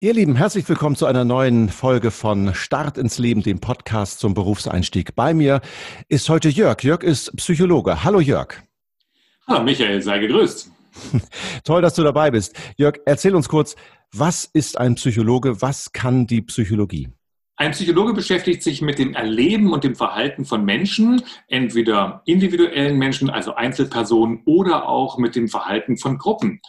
Ihr Lieben, herzlich willkommen zu einer neuen Folge von Start ins Leben, dem Podcast zum Berufseinstieg. Bei mir ist heute Jörg. Jörg ist Psychologe. Hallo Jörg. Hallo Michael, sei gegrüßt. Toll, dass du dabei bist. Jörg, erzähl uns kurz, was ist ein Psychologe? Was kann die Psychologie? Ein Psychologe beschäftigt sich mit dem Erleben und dem Verhalten von Menschen, entweder individuellen Menschen, also Einzelpersonen, oder auch mit dem Verhalten von Gruppen.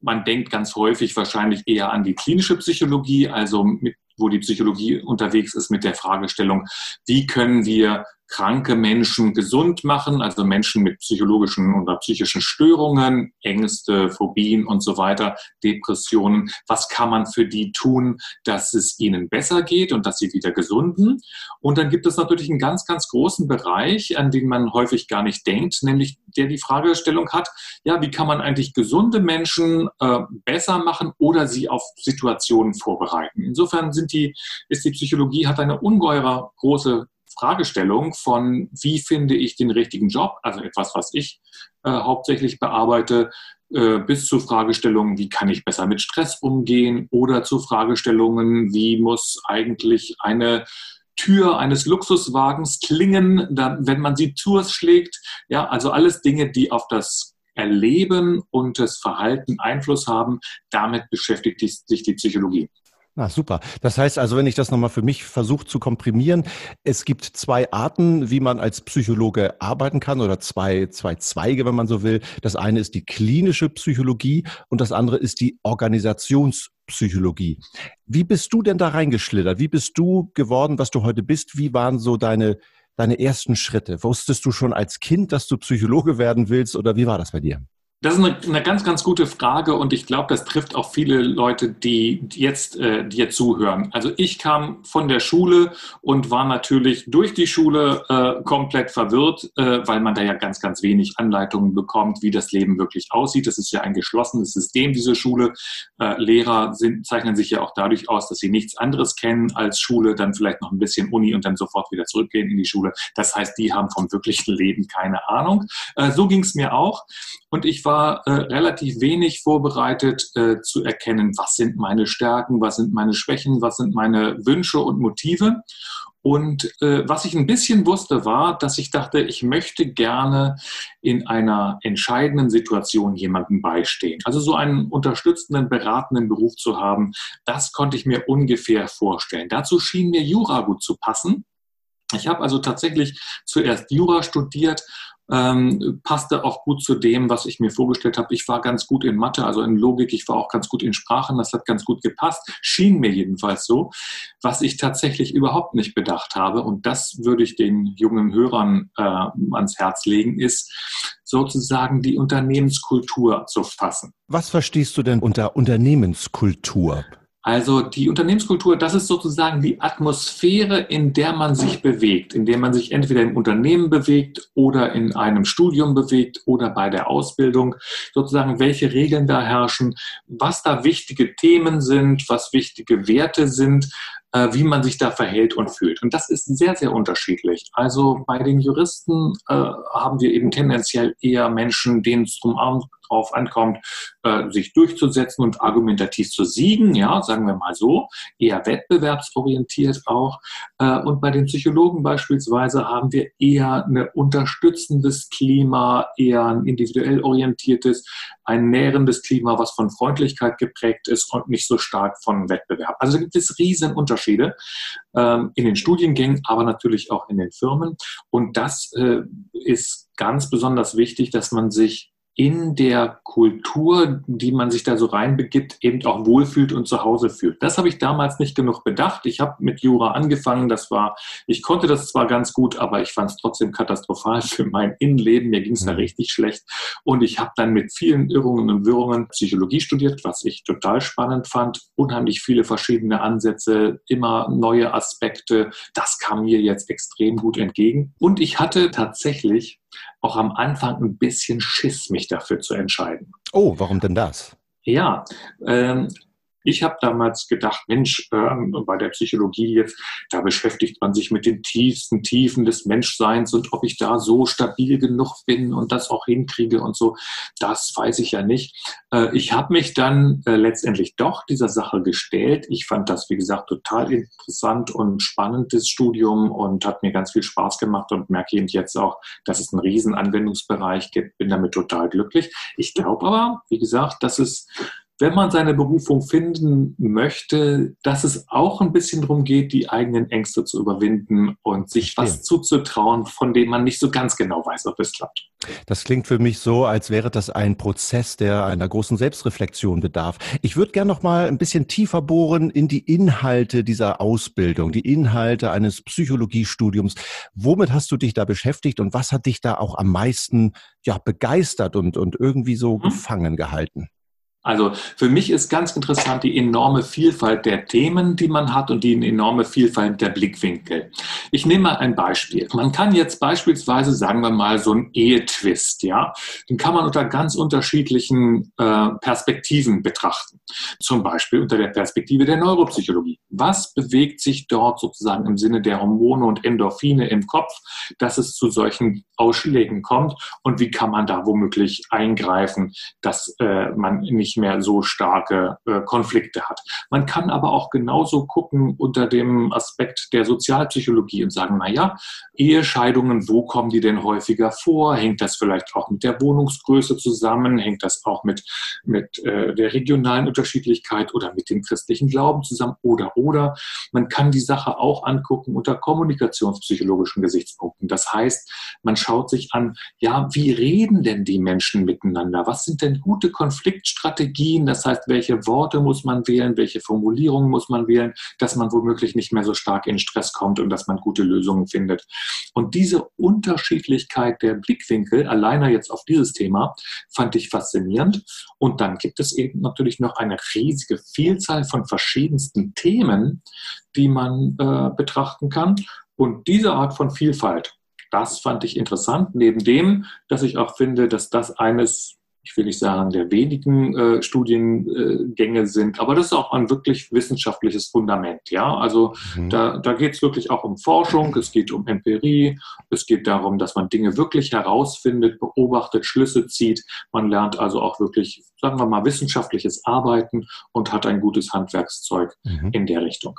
Man denkt ganz häufig wahrscheinlich eher an die klinische Psychologie, also mit, wo die Psychologie unterwegs ist mit der Fragestellung, wie können wir kranke Menschen gesund machen, also Menschen mit psychologischen oder psychischen Störungen, Ängste, Phobien und so weiter, Depressionen. Was kann man für die tun, dass es ihnen besser geht und dass sie wieder gesunden? Und dann gibt es natürlich einen ganz, ganz großen Bereich, an den man häufig gar nicht denkt, nämlich der die Fragestellung hat, ja, wie kann man eigentlich gesunde Menschen äh, besser machen oder sie auf Situationen vorbereiten? Insofern sind die, ist die Psychologie, hat eine ungeheure große Fragestellung von, wie finde ich den richtigen Job, also etwas, was ich äh, hauptsächlich bearbeite, äh, bis zu Fragestellungen, wie kann ich besser mit Stress umgehen oder zu Fragestellungen, wie muss eigentlich eine Tür eines Luxuswagens klingen, dann, wenn man sie Tours schlägt. Ja, also alles Dinge, die auf das Erleben und das Verhalten Einfluss haben. Damit beschäftigt sich die Psychologie. Na, super. Das heißt also, wenn ich das nochmal für mich versuche zu komprimieren, es gibt zwei Arten, wie man als Psychologe arbeiten kann oder zwei, zwei Zweige, wenn man so will. Das eine ist die klinische Psychologie und das andere ist die Organisationspsychologie. Wie bist du denn da reingeschlittert? Wie bist du geworden, was du heute bist? Wie waren so deine, deine ersten Schritte? Wusstest du schon als Kind, dass du Psychologe werden willst oder wie war das bei dir? Das ist eine, eine, ganz, ganz gute Frage und ich glaube, das trifft auch viele Leute, die jetzt äh, dir zuhören. Also ich kam von der Schule und war natürlich durch die Schule äh, komplett verwirrt, äh, weil man da ja ganz, ganz wenig Anleitungen bekommt, wie das Leben wirklich aussieht. Das ist ja ein geschlossenes System, diese Schule. Äh, Lehrer sind, zeichnen sich ja auch dadurch aus, dass sie nichts anderes kennen als Schule, dann vielleicht noch ein bisschen Uni und dann sofort wieder zurückgehen in die Schule. Das heißt, die haben vom wirklichen Leben keine Ahnung. Äh, so ging es mir auch und ich war äh, relativ wenig vorbereitet äh, zu erkennen, was sind meine Stärken, was sind meine Schwächen, was sind meine Wünsche und Motive. Und äh, was ich ein bisschen wusste, war, dass ich dachte, ich möchte gerne in einer entscheidenden Situation jemandem beistehen. Also so einen unterstützenden, beratenden Beruf zu haben, das konnte ich mir ungefähr vorstellen. Dazu schien mir Jura gut zu passen. Ich habe also tatsächlich zuerst Jura studiert ähm, passte auch gut zu dem, was ich mir vorgestellt habe. Ich war ganz gut in Mathe, also in Logik, ich war auch ganz gut in Sprachen, das hat ganz gut gepasst, schien mir jedenfalls so. Was ich tatsächlich überhaupt nicht bedacht habe, und das würde ich den jungen Hörern äh, ans Herz legen, ist sozusagen die Unternehmenskultur zu fassen. Was verstehst du denn unter Unternehmenskultur? Also die Unternehmenskultur, das ist sozusagen die Atmosphäre, in der man sich bewegt, in der man sich entweder im Unternehmen bewegt oder in einem Studium bewegt oder bei der Ausbildung, sozusagen welche Regeln da herrschen, was da wichtige Themen sind, was wichtige Werte sind, äh, wie man sich da verhält und fühlt. Und das ist sehr, sehr unterschiedlich. Also bei den Juristen äh, haben wir eben tendenziell eher Menschen, denen es zum drauf ankommt, äh, sich durchzusetzen und argumentativ zu siegen, ja, sagen wir mal so, eher wettbewerbsorientiert auch. Äh, und bei den Psychologen beispielsweise haben wir eher ein unterstützendes Klima, eher ein individuell orientiertes, ein nährendes Klima, was von Freundlichkeit geprägt ist und nicht so stark von Wettbewerb. Also da gibt es riesen Unterschiede ähm, in den Studiengängen, aber natürlich auch in den Firmen. Und das äh, ist ganz besonders wichtig, dass man sich in der Kultur, die man sich da so reinbegibt, eben auch wohlfühlt und zu Hause fühlt. Das habe ich damals nicht genug bedacht. Ich habe mit Jura angefangen. Das war, ich konnte das zwar ganz gut, aber ich fand es trotzdem katastrophal für mein Innenleben. Mir ging es da mhm. richtig schlecht. Und ich habe dann mit vielen Irrungen und Wirrungen Psychologie studiert, was ich total spannend fand. Unheimlich viele verschiedene Ansätze, immer neue Aspekte. Das kam mir jetzt extrem gut entgegen. Und ich hatte tatsächlich auch am Anfang ein bisschen Schiss, mich dafür zu entscheiden. Oh, warum denn das? Ja, ähm, Ich habe damals gedacht, Mensch, äh, bei der Psychologie jetzt, da beschäftigt man sich mit den tiefsten Tiefen des Menschseins und ob ich da so stabil genug bin und das auch hinkriege und so, das weiß ich ja nicht. Äh, ich habe mich dann äh, letztendlich doch dieser Sache gestellt. Ich fand das, wie gesagt, total interessant und spannendes Studium und hat mir ganz viel Spaß gemacht und merke eben jetzt auch, dass es einen riesen Anwendungsbereich gibt. Bin damit total glücklich. Ich glaube aber, wie gesagt, dass es wenn man seine Berufung finden möchte, dass es auch ein bisschen darum geht, die eigenen Ängste zu überwinden und sich was zuzutrauen, von dem man nicht so ganz genau weiß, ob es klappt. Das klingt für mich so, als wäre das ein Prozess, der einer großen Selbstreflexion bedarf. Ich würde gerne noch mal ein bisschen tiefer bohren in die Inhalte dieser Ausbildung, die Inhalte eines Psychologiestudiums. Womit hast du dich da beschäftigt und was hat dich da auch am meisten ja, begeistert und, und irgendwie so hm? gefangen gehalten? Also für mich ist ganz interessant die enorme Vielfalt der Themen, die man hat und die enorme Vielfalt der Blickwinkel. Ich nehme mal ein Beispiel. Man kann jetzt beispielsweise, sagen wir mal, so ein Ehetwist, ja, den kann man unter ganz unterschiedlichen äh, Perspektiven betrachten. Zum Beispiel unter der Perspektive der Neuropsychologie. Was bewegt sich dort sozusagen im Sinne der Hormone und Endorphine im Kopf, dass es zu solchen Ausschlägen kommt und wie kann man da womöglich eingreifen, dass äh, man nicht nicht mehr so starke äh, Konflikte hat. Man kann aber auch genauso gucken unter dem Aspekt der Sozialpsychologie und sagen, naja, Ehescheidungen, wo kommen die denn häufiger vor? Hängt das vielleicht auch mit der Wohnungsgröße zusammen? Hängt das auch mit, mit äh, der regionalen Unterschiedlichkeit oder mit dem christlichen Glauben zusammen? Oder, oder. Man kann die Sache auch angucken unter kommunikationspsychologischen Gesichtspunkten. Das heißt, man schaut sich an, ja, wie reden denn die Menschen miteinander? Was sind denn gute Konfliktstrategien? Strategien, das heißt, welche Worte muss man wählen, welche Formulierungen muss man wählen, dass man womöglich nicht mehr so stark in Stress kommt und dass man gute Lösungen findet. Und diese Unterschiedlichkeit der Blickwinkel, alleine jetzt auf dieses Thema, fand ich faszinierend. Und dann gibt es eben natürlich noch eine riesige Vielzahl von verschiedensten Themen, die man äh, betrachten kann. Und diese Art von Vielfalt, das fand ich interessant, neben dem, dass ich auch finde, dass das eines ich will nicht sagen, der wenigen äh, Studiengänge sind, aber das ist auch ein wirklich wissenschaftliches Fundament. Ja, also mhm. da, da geht es wirklich auch um Forschung, es geht um Empirie, es geht darum, dass man Dinge wirklich herausfindet, beobachtet, Schlüsse zieht. Man lernt also auch wirklich, sagen wir mal, wissenschaftliches Arbeiten und hat ein gutes Handwerkszeug mhm. in der Richtung.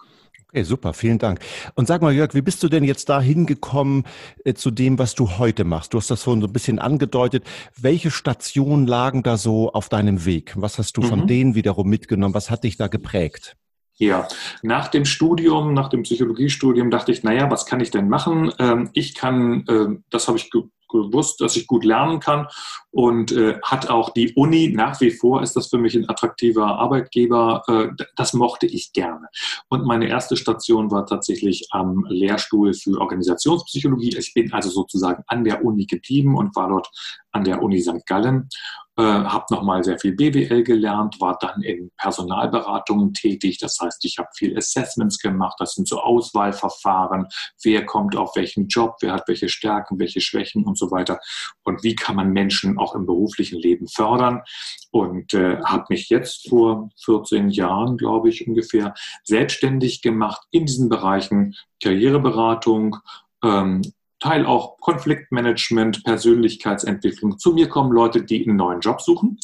Okay, super, vielen Dank. Und sag mal, Jörg, wie bist du denn jetzt da hingekommen äh, zu dem, was du heute machst? Du hast das vorhin so ein bisschen angedeutet. Welche Stationen lagen da so auf deinem Weg? Was hast du mhm. von denen wiederum mitgenommen? Was hat dich da geprägt? Ja, nach dem Studium, nach dem Psychologiestudium dachte ich, naja, was kann ich denn machen? Ähm, ich kann, äh, das habe ich gewusst, dass ich gut lernen kann und äh, hat auch die Uni nach wie vor ist das für mich ein attraktiver Arbeitgeber. Äh, das mochte ich gerne. Und meine erste Station war tatsächlich am Lehrstuhl für Organisationspsychologie. Ich bin also sozusagen an der Uni geblieben und war dort an der Uni St. Gallen äh, habe nochmal sehr viel BWL gelernt, war dann in Personalberatungen tätig. Das heißt, ich habe viel Assessments gemacht. Das sind so Auswahlverfahren. Wer kommt auf welchen Job? Wer hat welche Stärken, welche Schwächen und so weiter? Und wie kann man Menschen auch im beruflichen Leben fördern? Und äh, habe mich jetzt vor 14 Jahren, glaube ich, ungefähr selbstständig gemacht in diesen Bereichen Karriereberatung, ähm, Teil auch Konfliktmanagement, Persönlichkeitsentwicklung. Zu mir kommen Leute, die einen neuen Job suchen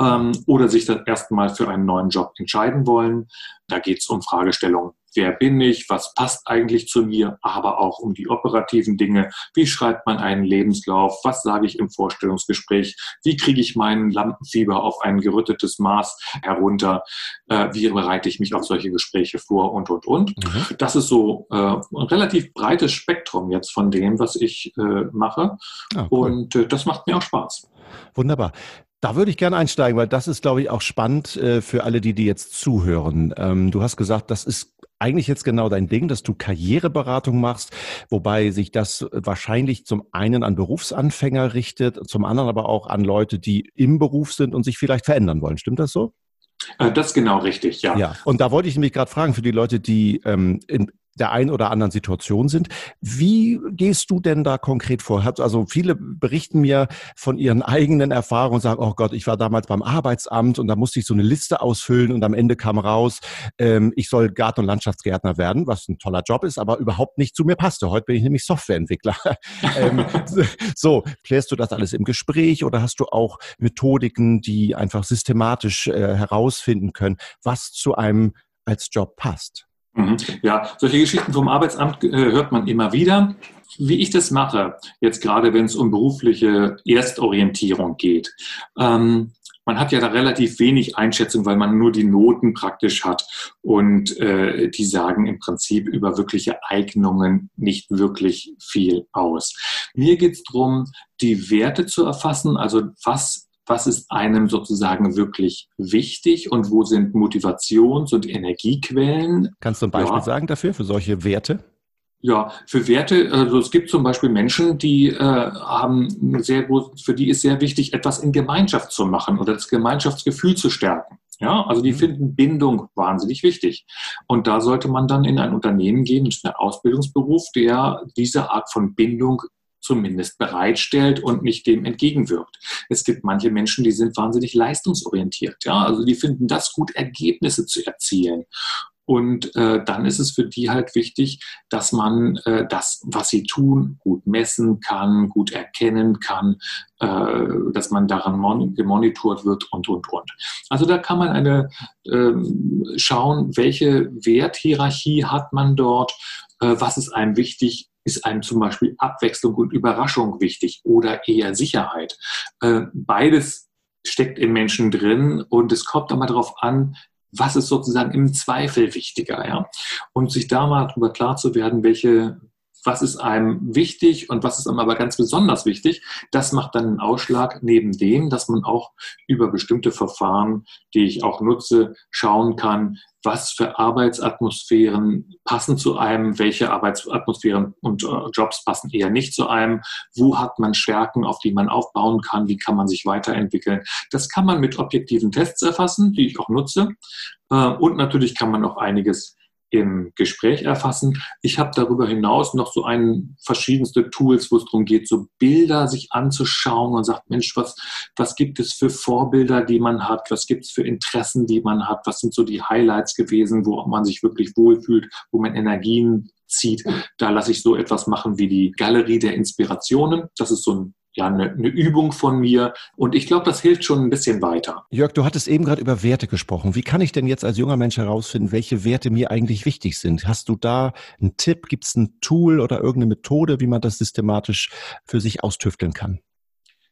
ähm, oder sich das erste Mal für einen neuen Job entscheiden wollen. Da geht es um Fragestellungen wer bin ich, was passt eigentlich zu mir, aber auch um die operativen Dinge. Wie schreibt man einen Lebenslauf? Was sage ich im Vorstellungsgespräch? Wie kriege ich meinen Lampenfieber auf ein gerüttetes Maß herunter? Äh, wie bereite ich mich auf solche Gespräche vor? Und, und, und. Mhm. Das ist so äh, ein relativ breites Spektrum jetzt von dem, was ich äh, mache. Ah, cool. Und äh, das macht mir auch Spaß. Wunderbar. Da würde ich gerne einsteigen, weil das ist, glaube ich, auch spannend äh, für alle, die, die jetzt zuhören. Ähm, du hast gesagt, das ist eigentlich jetzt genau dein Ding, dass du Karriereberatung machst, wobei sich das wahrscheinlich zum einen an Berufsanfänger richtet, zum anderen aber auch an Leute, die im Beruf sind und sich vielleicht verändern wollen. Stimmt das so? Äh, das ist genau richtig, ja. Ja, und da wollte ich nämlich gerade fragen, für die Leute, die ähm, in, der einen oder anderen Situation sind. Wie gehst du denn da konkret vor? Also viele berichten mir von ihren eigenen Erfahrungen und sagen, oh Gott, ich war damals beim Arbeitsamt und da musste ich so eine Liste ausfüllen und am Ende kam raus, ähm, ich soll Garten- und Landschaftsgärtner werden, was ein toller Job ist, aber überhaupt nicht zu mir passte. Heute bin ich nämlich Softwareentwickler. ähm, so, klärst du das alles im Gespräch oder hast du auch Methodiken, die einfach systematisch äh, herausfinden können, was zu einem als Job passt? Mhm. Ja, solche Geschichten vom Arbeitsamt äh, hört man immer wieder. Wie ich das mache, jetzt gerade wenn es um berufliche Erstorientierung geht, ähm, man hat ja da relativ wenig Einschätzung, weil man nur die Noten praktisch hat und äh, die sagen im Prinzip über wirkliche Eignungen nicht wirklich viel aus. Mir geht es darum, die Werte zu erfassen, also was was ist einem sozusagen wirklich wichtig und wo sind Motivations- und Energiequellen. Kannst du ein Beispiel ja. sagen dafür, für solche Werte? Ja, für Werte, also es gibt zum Beispiel Menschen, die äh, haben sehr gut, für die ist sehr wichtig, etwas in Gemeinschaft zu machen oder das Gemeinschaftsgefühl zu stärken. Ja, also die mhm. finden Bindung wahnsinnig wichtig. Und da sollte man dann in ein Unternehmen gehen, in einen Ausbildungsberuf, der diese Art von Bindung zumindest bereitstellt und nicht dem entgegenwirkt. Es gibt manche Menschen, die sind wahnsinnig leistungsorientiert. Ja? Also die finden das gut, Ergebnisse zu erzielen. Und äh, dann ist es für die halt wichtig, dass man äh, das, was sie tun, gut messen kann, gut erkennen kann, äh, dass man daran gemonitort wird und, und, und. Also da kann man eine ähm, schauen, welche Werthierarchie hat man dort, äh, was ist einem wichtig, ist einem zum Beispiel Abwechslung und Überraschung wichtig oder eher Sicherheit? Äh, beides steckt im Menschen drin und es kommt immer darauf an, was ist sozusagen im Zweifel wichtiger, ja? Und sich da mal darüber klar zu werden, welche, was ist einem wichtig und was ist einem aber ganz besonders wichtig, das macht dann einen Ausschlag neben dem, dass man auch über bestimmte Verfahren, die ich auch nutze, schauen kann, was für Arbeitsatmosphären passen zu einem, welche Arbeitsatmosphären und äh, Jobs passen eher nicht zu einem, wo hat man Stärken, auf die man aufbauen kann, wie kann man sich weiterentwickeln. Das kann man mit objektiven Tests erfassen, die ich auch nutze. Äh, und natürlich kann man auch einiges im Gespräch erfassen. Ich habe darüber hinaus noch so ein verschiedenste Tools, wo es darum geht, so Bilder sich anzuschauen und sagt, Mensch, was, was gibt es für Vorbilder, die man hat? Was gibt es für Interessen, die man hat? Was sind so die Highlights gewesen, wo man sich wirklich wohlfühlt, wo man Energien zieht? Da lasse ich so etwas machen wie die Galerie der Inspirationen. Das ist so ein ja, eine, eine Übung von mir. Und ich glaube, das hilft schon ein bisschen weiter. Jörg, du hattest eben gerade über Werte gesprochen. Wie kann ich denn jetzt als junger Mensch herausfinden, welche Werte mir eigentlich wichtig sind? Hast du da einen Tipp? Gibt es ein Tool oder irgendeine Methode, wie man das systematisch für sich austüfteln kann?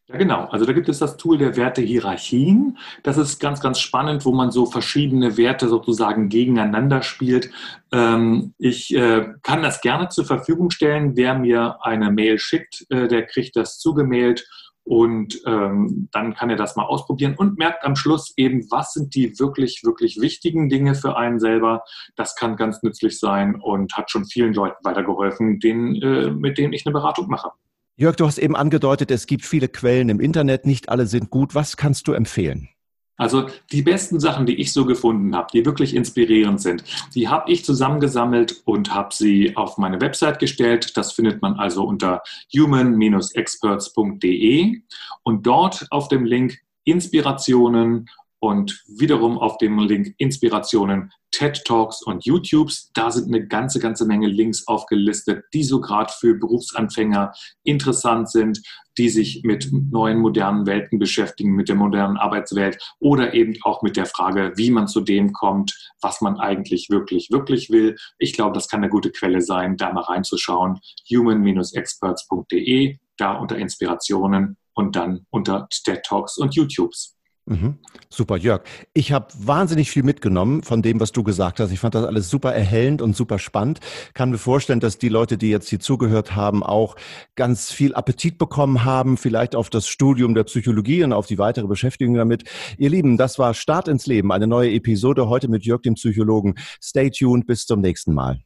Ja, genau. Also da gibt es das Tool der Wertehierarchien. Das ist ganz, ganz spannend, wo man so verschiedene Werte sozusagen gegeneinander spielt. Ähm, ich äh, kann das gerne zur Verfügung stellen. Wer mir eine Mail schickt, äh, der kriegt das zugemailt und ähm, dann kann er das mal ausprobieren und merkt am Schluss eben, was sind die wirklich, wirklich wichtigen Dinge für einen selber. Das kann ganz nützlich sein und hat schon vielen Leuten weitergeholfen, denen, äh, mit denen ich eine Beratung mache. Jörg, du hast eben angedeutet, es gibt viele Quellen im Internet, nicht alle sind gut. Was kannst du empfehlen? Also die besten Sachen, die ich so gefunden habe, die wirklich inspirierend sind, die habe ich zusammengesammelt und habe sie auf meine Website gestellt. Das findet man also unter human-experts.de und dort auf dem Link Inspirationen und wiederum auf dem Link Inspirationen TED Talks und YouTubes. Da sind eine ganze, ganze Menge Links aufgelistet, die so gerade für Berufsanfänger interessant sind, die sich mit neuen modernen Welten beschäftigen, mit der modernen Arbeitswelt oder eben auch mit der Frage, wie man zu dem kommt, was man eigentlich wirklich, wirklich will. Ich glaube, das kann eine gute Quelle sein, da mal reinzuschauen. human-experts.de, da unter Inspirationen und dann unter TED Talks und YouTubes. Mhm. Super, Jörg. Ich habe wahnsinnig viel mitgenommen von dem, was du gesagt hast. Ich fand das alles super erhellend und super spannend. Kann mir vorstellen, dass die Leute, die jetzt hier zugehört haben, auch ganz viel Appetit bekommen haben, vielleicht auf das Studium der Psychologie und auf die weitere Beschäftigung damit. Ihr Lieben, das war Start ins Leben, eine neue Episode heute mit Jörg, dem Psychologen. Stay tuned, bis zum nächsten Mal.